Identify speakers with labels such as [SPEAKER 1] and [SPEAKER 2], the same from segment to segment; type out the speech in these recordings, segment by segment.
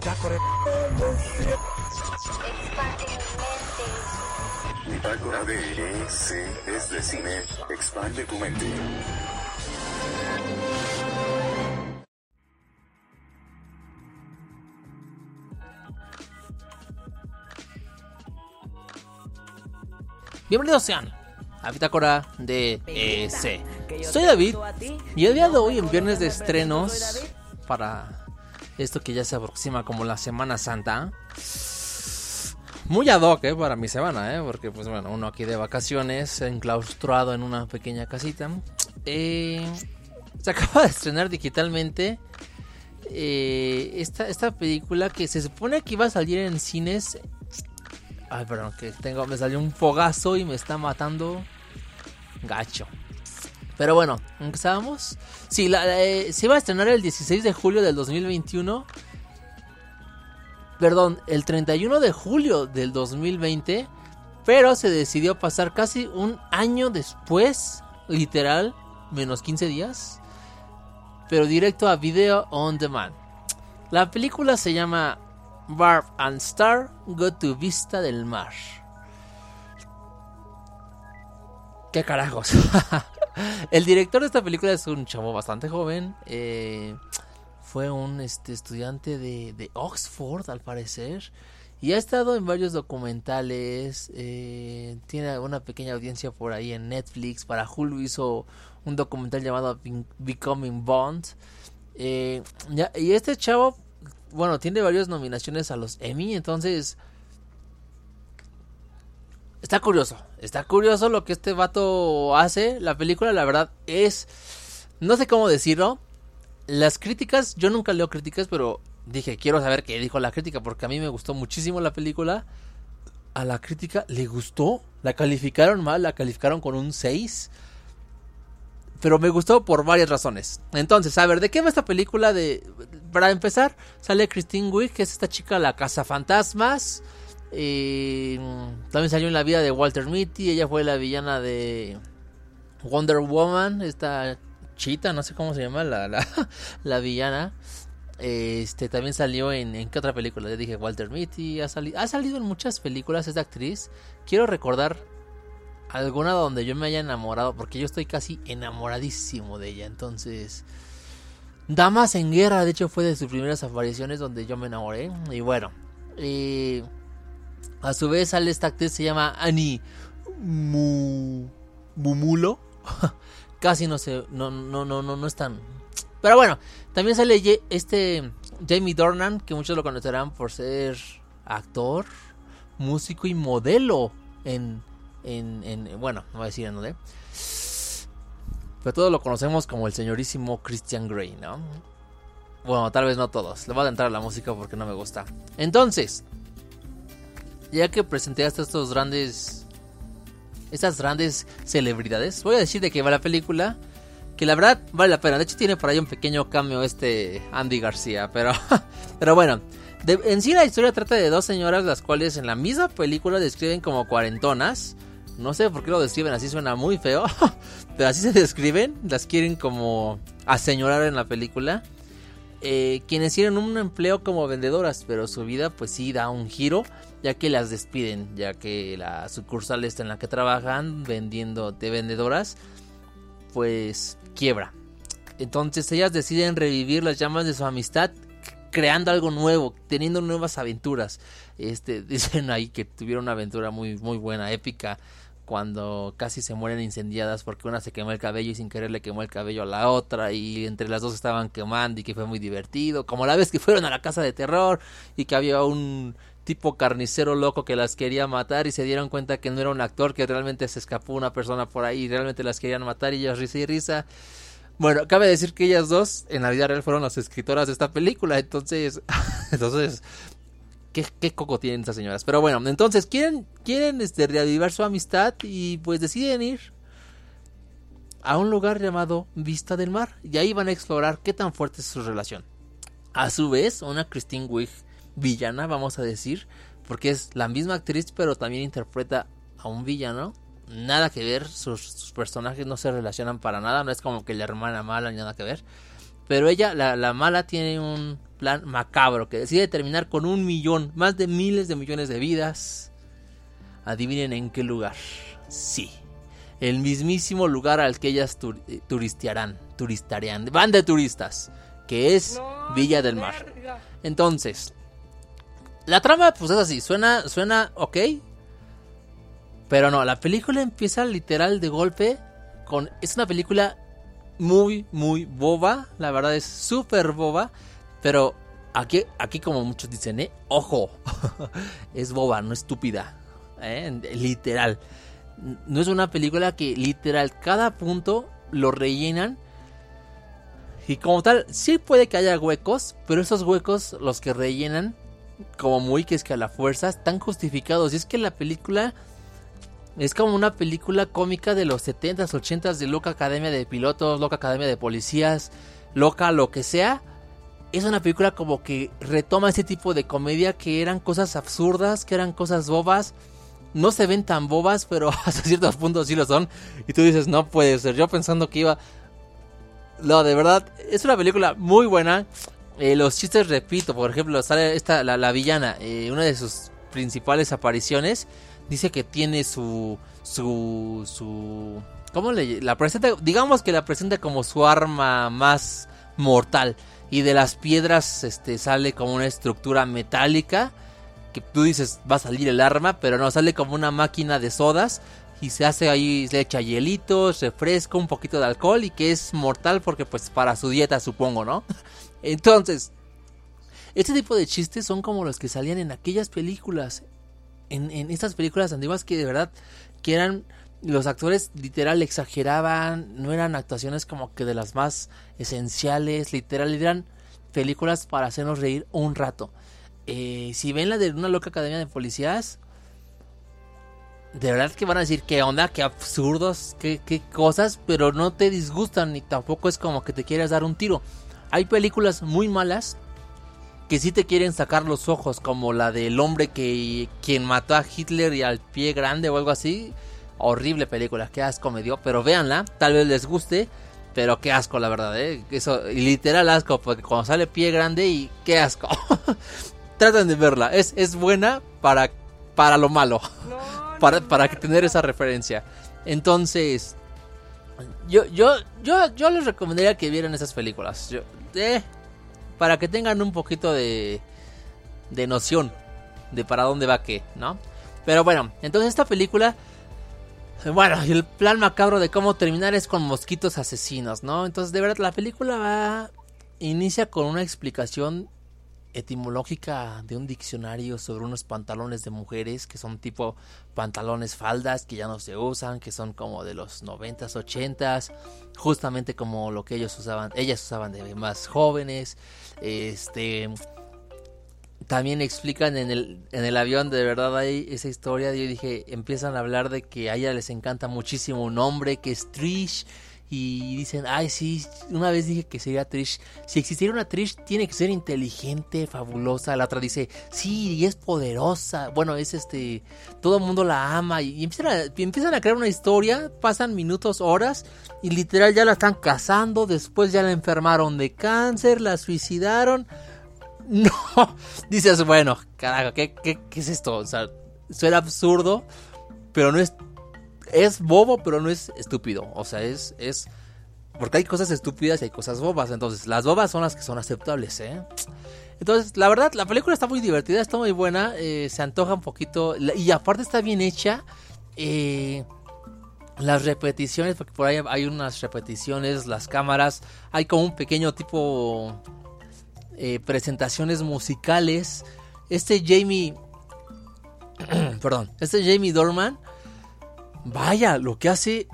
[SPEAKER 1] Bitácora.
[SPEAKER 2] Bitácora de EC es de cine. Expande tu mente.
[SPEAKER 3] Bienvenidos sean a Bitácora de EC. Soy David y el día de hoy, en viernes de estrenos, para esto que ya se aproxima como la Semana Santa. Muy ad hoc, eh, para mi semana, eh, porque pues bueno, uno aquí de vacaciones, enclaustrado en una pequeña casita. Eh, se acaba de estrenar digitalmente eh, esta, esta película que se supone que iba a salir en cines. Ay, perdón, que tengo, me salió un fogazo y me está matando gacho. Pero bueno, ¿empezábamos? Sí, eh, se iba a estrenar el 16 de julio del 2021. Perdón, el 31 de julio del 2020. Pero se decidió pasar casi un año después, literal, menos 15 días. Pero directo a video on demand. La película se llama Barb and Star Go to Vista del Mar. ¿Qué carajos? el director de esta película es un chavo bastante joven. Eh, fue un este, estudiante de, de, Oxford, al parecer. Y ha estado en varios documentales. Eh, tiene una pequeña audiencia por ahí en Netflix. Para Hulu hizo un documental llamado Becoming Bond. Eh, y este chavo, bueno, tiene varias nominaciones a los Emmy. Entonces, está curioso. Está curioso lo que este vato hace. La película, la verdad, es. No sé cómo decirlo. Las críticas, yo nunca leo críticas, pero dije, quiero saber qué dijo la crítica, porque a mí me gustó muchísimo la película. A la crítica le gustó. La calificaron mal, la calificaron con un 6. Pero me gustó por varias razones. Entonces, a ver, ¿de qué va esta película? De, para empezar, sale Christine Wiig, que es esta chica, la casa fantasmas. Eh, también salió en la vida de Walter Mitty. Ella fue la villana de Wonder Woman. Esta chita, no sé cómo se llama la, la, la villana. Este también salió en, en qué otra película. Ya dije Walter Mitty. Ha, sali, ha salido en muchas películas esta actriz. Quiero recordar alguna donde yo me haya enamorado. Porque yo estoy casi enamoradísimo de ella. Entonces. Damas en Guerra, de hecho, fue de sus primeras apariciones donde yo me enamoré. Y bueno. Eh, a su vez sale esta actriz, se llama Annie Mu... Mumulo. Casi no sé, no, no, no, no, no es tan... Pero bueno, también sale este Jamie Dornan, que muchos lo conocerán por ser actor, músico y modelo en... en, en bueno, no voy a decir en dónde. Pero todos lo conocemos como el señorísimo Christian Grey, ¿no? Bueno, tal vez no todos. Le voy a entrar a la música porque no me gusta. Entonces, ya que presenté hasta estos grandes estas grandes celebridades, voy a decir de qué va la película, que la verdad vale la pena. De hecho tiene por ahí un pequeño cambio este Andy García, pero pero bueno, en sí la historia trata de dos señoras las cuales en la misma película describen como cuarentonas. No sé por qué lo describen así, suena muy feo, pero así se describen, las quieren como aseñorar en la película. Eh, quienes tienen un empleo como vendedoras, pero su vida pues sí da un giro, ya que las despiden, ya que la sucursal esta en la que trabajan vendiendo de vendedoras, pues quiebra. Entonces ellas deciden revivir las llamas de su amistad creando algo nuevo, teniendo nuevas aventuras. Este dicen ahí que tuvieron una aventura muy muy buena, épica cuando casi se mueren incendiadas porque una se quemó el cabello y sin querer le quemó el cabello a la otra y entre las dos estaban quemando y que fue muy divertido, como la vez que fueron a la casa de terror y que había un tipo carnicero loco que las quería matar y se dieron cuenta que no era un actor, que realmente se escapó una persona por ahí y realmente las querían matar y ellas risa y risa. Bueno, cabe decir que ellas dos en la vida real fueron las escritoras de esta película, entonces, entonces ¿Qué, qué, coco tienen estas señoras. Pero bueno, entonces quieren, quieren este, reavivar su amistad y pues deciden ir a un lugar llamado Vista del Mar. Y ahí van a explorar qué tan fuerte es su relación. A su vez, una Christine Wiig villana, vamos a decir, porque es la misma actriz, pero también interpreta a un villano. Nada que ver, sus, sus personajes no se relacionan para nada, no es como que la hermana mala ni nada que ver. Pero ella, la, la mala, tiene un, plan macabro que decide terminar con un millón, más de miles de millones de vidas. Adivinen en qué lugar. Sí, el mismísimo lugar al que ellas eh, turistearán, turistarían, van de turistas, que es Villa del Mar. Entonces, la trama pues es así, suena, suena ok, pero no, la película empieza literal de golpe con, es una película muy, muy boba, la verdad es súper boba, pero aquí, aquí como muchos dicen, eh, ojo, es boba, no estúpida, ¿eh? literal no es una película que literal cada punto lo rellenan. Y como tal, sí puede que haya huecos, pero esos huecos, los que rellenan, como muy que es que a la fuerza, están justificados. Y es que la película es como una película cómica de los 70s, 80s, de Loca Academia de Pilotos, Loca Academia de Policías, Loca lo que sea. Es una película como que retoma ese tipo de comedia que eran cosas absurdas, que eran cosas bobas no se ven tan bobas, pero hasta ciertos puntos sí lo son. Y tú dices, no puede ser. Yo pensando que iba... No, de verdad, es una película muy buena. Eh, los chistes, repito, por ejemplo, sale esta, la, villana, eh, una de sus principales apariciones, dice que tiene su... su... su... ¿Cómo le la presenta? Digamos que la presenta como su arma más mortal. Y de las piedras este, sale como una estructura metálica que tú dices va a salir el arma, pero no, sale como una máquina de sodas y se hace ahí, se echa hielitos, refresco, un poquito de alcohol y que es mortal porque pues para su dieta supongo, ¿no? Entonces, este tipo de chistes son como los que salían en aquellas películas, en, estas películas antiguas que de verdad que eran los actores literal exageraban, no eran actuaciones como que de las más esenciales, literal eran películas para hacernos reír un rato. Eh, si ven la de una loca academia de policías, de verdad que van a decir qué onda, qué absurdos, qué, qué cosas, pero no te disgustan ni tampoco es como que te quieras dar un tiro. Hay películas muy malas que sí te quieren sacar los ojos, como la del hombre que quien mató a Hitler y al pie grande o algo así. Horrible película, qué asco me dio, pero véanla, tal vez les guste, pero qué asco la verdad, ¿eh? Eso, literal asco, porque cuando sale pie grande y qué asco. traten de verla. Es, es buena para, para lo malo. para, para tener esa referencia. Entonces, yo, yo, yo, yo les recomendaría que vieran esas películas. Yo, eh, para que tengan un poquito de, de noción de para dónde va qué, ¿no? Pero bueno, entonces esta película... Bueno, el plan macabro de cómo terminar es con mosquitos asesinos, ¿no? Entonces, de verdad, la película va... Inicia con una explicación etimológica de un diccionario sobre unos pantalones de mujeres que son tipo pantalones faldas que ya no se usan, que son como de los 90s, 80s, justamente como lo que ellos usaban, ellas usaban de más jóvenes. Este también explican en el, en el avión, de verdad hay esa historia, yo dije, empiezan a hablar de que a ella les encanta muchísimo un hombre que es Trish y dicen, ay, sí, una vez dije que sería Trish. Si existiera una Trish, tiene que ser inteligente, fabulosa. La otra dice, sí, y es poderosa. Bueno, es este, todo el mundo la ama. Y, empiezan, a, empiezan a crear una historia, pasan minutos, horas, y literal ya la están casando. Después ya la enfermaron de cáncer, la suicidaron. No, dices, bueno, carajo, ¿qué, qué, qué es esto? O sea, suena absurdo, pero no es es bobo, pero no es estúpido. O sea, es, es. Porque hay cosas estúpidas y hay cosas bobas. Entonces, las bobas son las que son aceptables, ¿eh? Entonces, la verdad, la película está muy divertida, está muy buena. Eh, se antoja un poquito. Y aparte está bien hecha. Eh, las repeticiones, porque por ahí hay unas repeticiones, las cámaras. Hay como un pequeño tipo. Eh, presentaciones musicales. Este Jamie. perdón. Este Jamie Dorman Vaya, lo que hace.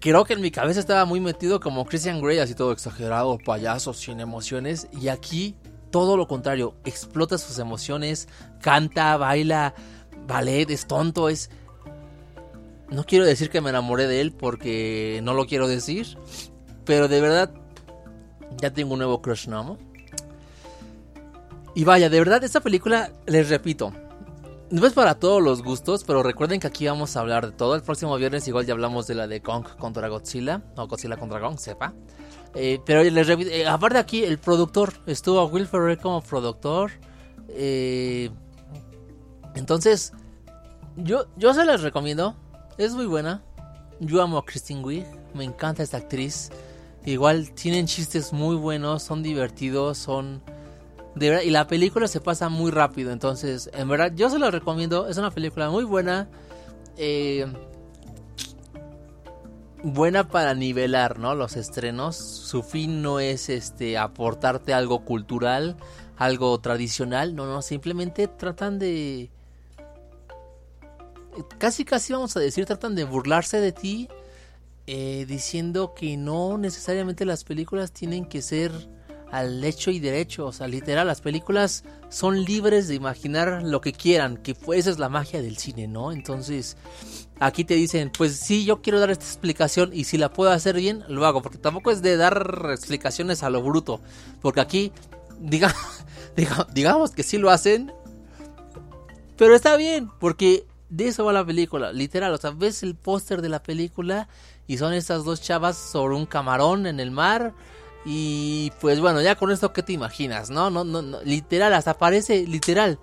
[SPEAKER 3] Creo que en mi cabeza estaba muy metido como Christian Grey, así todo exagerado, payaso, sin emociones. Y aquí todo lo contrario, explota sus emociones, canta, baila, ballet, es tonto, es. No quiero decir que me enamoré de él porque no lo quiero decir. Pero de verdad, ya tengo un nuevo crush, ¿no? Y vaya, de verdad, esta película, les repito, no es para todos los gustos, pero recuerden que aquí vamos a hablar de todo. El próximo viernes igual ya hablamos de la de Kong contra Godzilla, o Godzilla contra Kong, sepa. Eh, pero les eh, aparte aquí el productor estuvo Will Ferrer como productor. Eh, entonces, yo, yo se las recomiendo. Es muy buena. Yo amo a Christine Wiig. Me encanta esta actriz. Igual tienen chistes muy buenos, son divertidos, son y la película se pasa muy rápido. Entonces, en verdad, yo se lo recomiendo. Es una película muy buena. Eh, buena para nivelar, ¿no? Los estrenos. Su fin no es este aportarte algo cultural, algo tradicional. No, no, simplemente tratan de. Casi, casi vamos a decir, tratan de burlarse de ti. Eh, diciendo que no necesariamente las películas tienen que ser al hecho y derecho. O sea, literal, las películas son libres de imaginar lo que quieran, que esa es la magia del cine, ¿no? Entonces, aquí te dicen, pues sí, yo quiero dar esta explicación y si la puedo hacer bien, lo hago, porque tampoco es de dar explicaciones a lo bruto, porque aquí, diga, digamos que sí lo hacen, pero está bien, porque de eso va la película, literal, o sea, ves el póster de la película y son estas dos chavas sobre un camarón en el mar y pues bueno, ya con esto, ¿qué te imaginas? No, no, no, no literal, hasta parece, literal.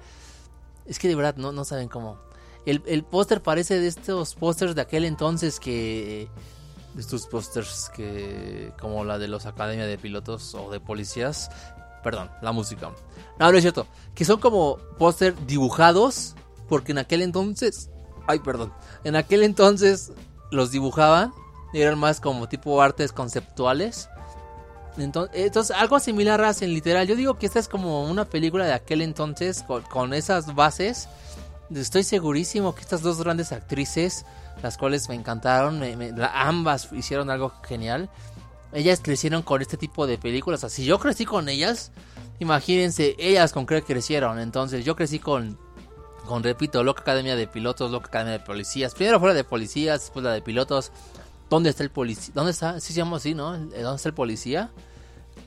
[SPEAKER 3] Es que de verdad no, no saben cómo. El, el póster parece de estos pósters de aquel entonces que... De estos pósters que... Como la de los Academia de Pilotos o de Policías. Perdón, la música. No, no es cierto. Que son como póster dibujados. Porque en aquel entonces... Ay, perdón. En aquel entonces los dibujaban. Eran más como tipo artes conceptuales. Entonces, algo similar hacen literal. Yo digo que esta es como una película de aquel entonces con, esas bases. Estoy segurísimo que estas dos grandes actrices, las cuales me encantaron, ambas hicieron algo genial. Ellas crecieron con este tipo de películas. Así yo crecí con ellas, imagínense, ellas con qué crecieron. Entonces yo crecí con, con repito, Loca Academia de Pilotos, Loca Academia de Policías. Primero fuera de policías, después la de pilotos. ¿Dónde está el policía? ¿Dónde está? Sí se llama así, ¿no? ¿Dónde está el policía?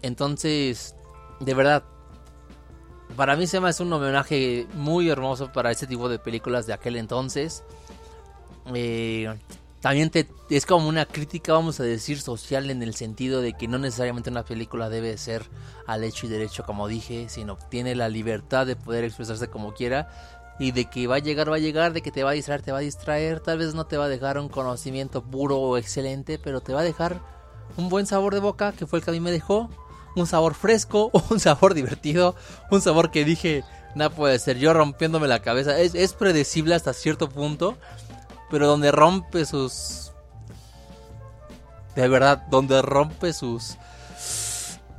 [SPEAKER 3] Entonces, de verdad, para mí se me hace un homenaje muy hermoso para ese tipo de películas de aquel entonces. Eh, también te, es como una crítica, vamos a decir, social en el sentido de que no necesariamente una película debe ser al hecho y derecho, como dije, sino tiene la libertad de poder expresarse como quiera y de que va a llegar, va a llegar, de que te va a distraer, te va a distraer, tal vez no te va a dejar un conocimiento puro o excelente, pero te va a dejar un buen sabor de boca, que fue el que a mí me dejó, un sabor fresco, un sabor divertido, un sabor que dije, no puede ser, yo rompiéndome la cabeza, es, es predecible hasta cierto punto, pero donde rompe sus... De verdad, donde rompe sus...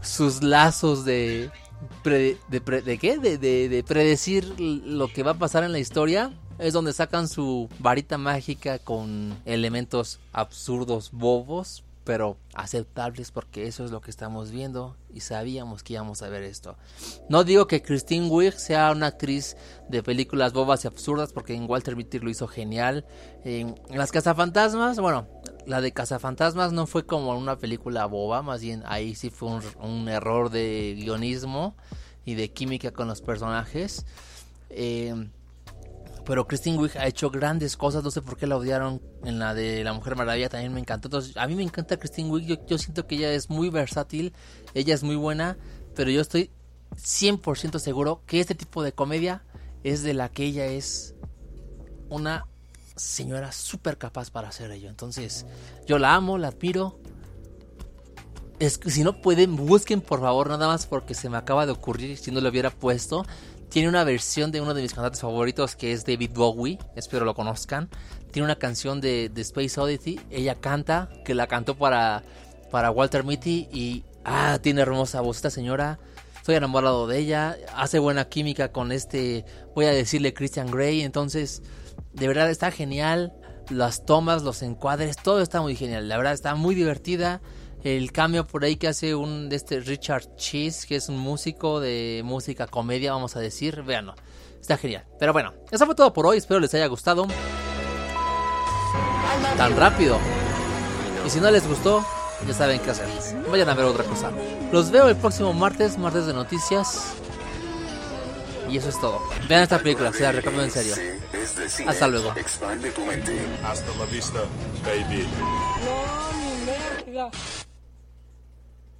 [SPEAKER 3] sus lazos de de, qué? De, de, predecir lo que va a pasar en la historia. Es donde sacan su varita mágica con elementos absurdos, bobos, pero aceptables porque eso es lo que estamos viendo y sabíamos que íbamos a ver esto. No digo que Christine Wiig sea una actriz de películas bobas y absurdas porque en Walter Mitty lo hizo genial. En, Las Cazafantasmas, bueno, la de Cazafantasmas no fue como una película boba, más bien ahí sí fue un, error de guionismo y de química con los personajes. Eh, pero Christine Wiig ha hecho grandes cosas, no sé por qué la odiaron en la de La Mujer Maravilla, también me encantó. Entonces, a mí me encanta Christine Wiig, yo, siento que ella es muy versátil, ella es muy buena, pero yo estoy 100% seguro que este tipo de comedia es de la que ella es una señora súper capaz para hacer ello. Entonces, yo la amo, la admiro. Es si no pueden, busquen por favor, nada más porque se me acaba de ocurrir si no lo hubiera puesto tiene una versión de uno de mis cantantes favoritos que es David Bowie, espero lo conozcan. Tiene una canción de, Space Oddity, ella canta, que la cantó para, para Walter Mitty y ah, tiene hermosa voz esta señora. Estoy enamorado de ella, hace buena química con este, voy a decirle Christian Grey, entonces de verdad está genial. Las tomas, los encuadres, todo está muy genial. La verdad está muy divertida el cambio por ahí que hace un de este Richard Cheese, que es un músico de música comedia, vamos a decir, véanlo. Está genial. Pero bueno, eso fue todo por hoy, espero les haya gustado. Tan rápido. Y si no les gustó, ya saben qué hacer. Vayan a ver otra cosa. Los veo el próximo martes, martes de noticias. Y eso es todo. Vean esta película, se la recomiendo en serio. Hasta luego.
[SPEAKER 2] Expande tu mente.
[SPEAKER 4] Hasta la vista, baby.
[SPEAKER 5] No, mi merda.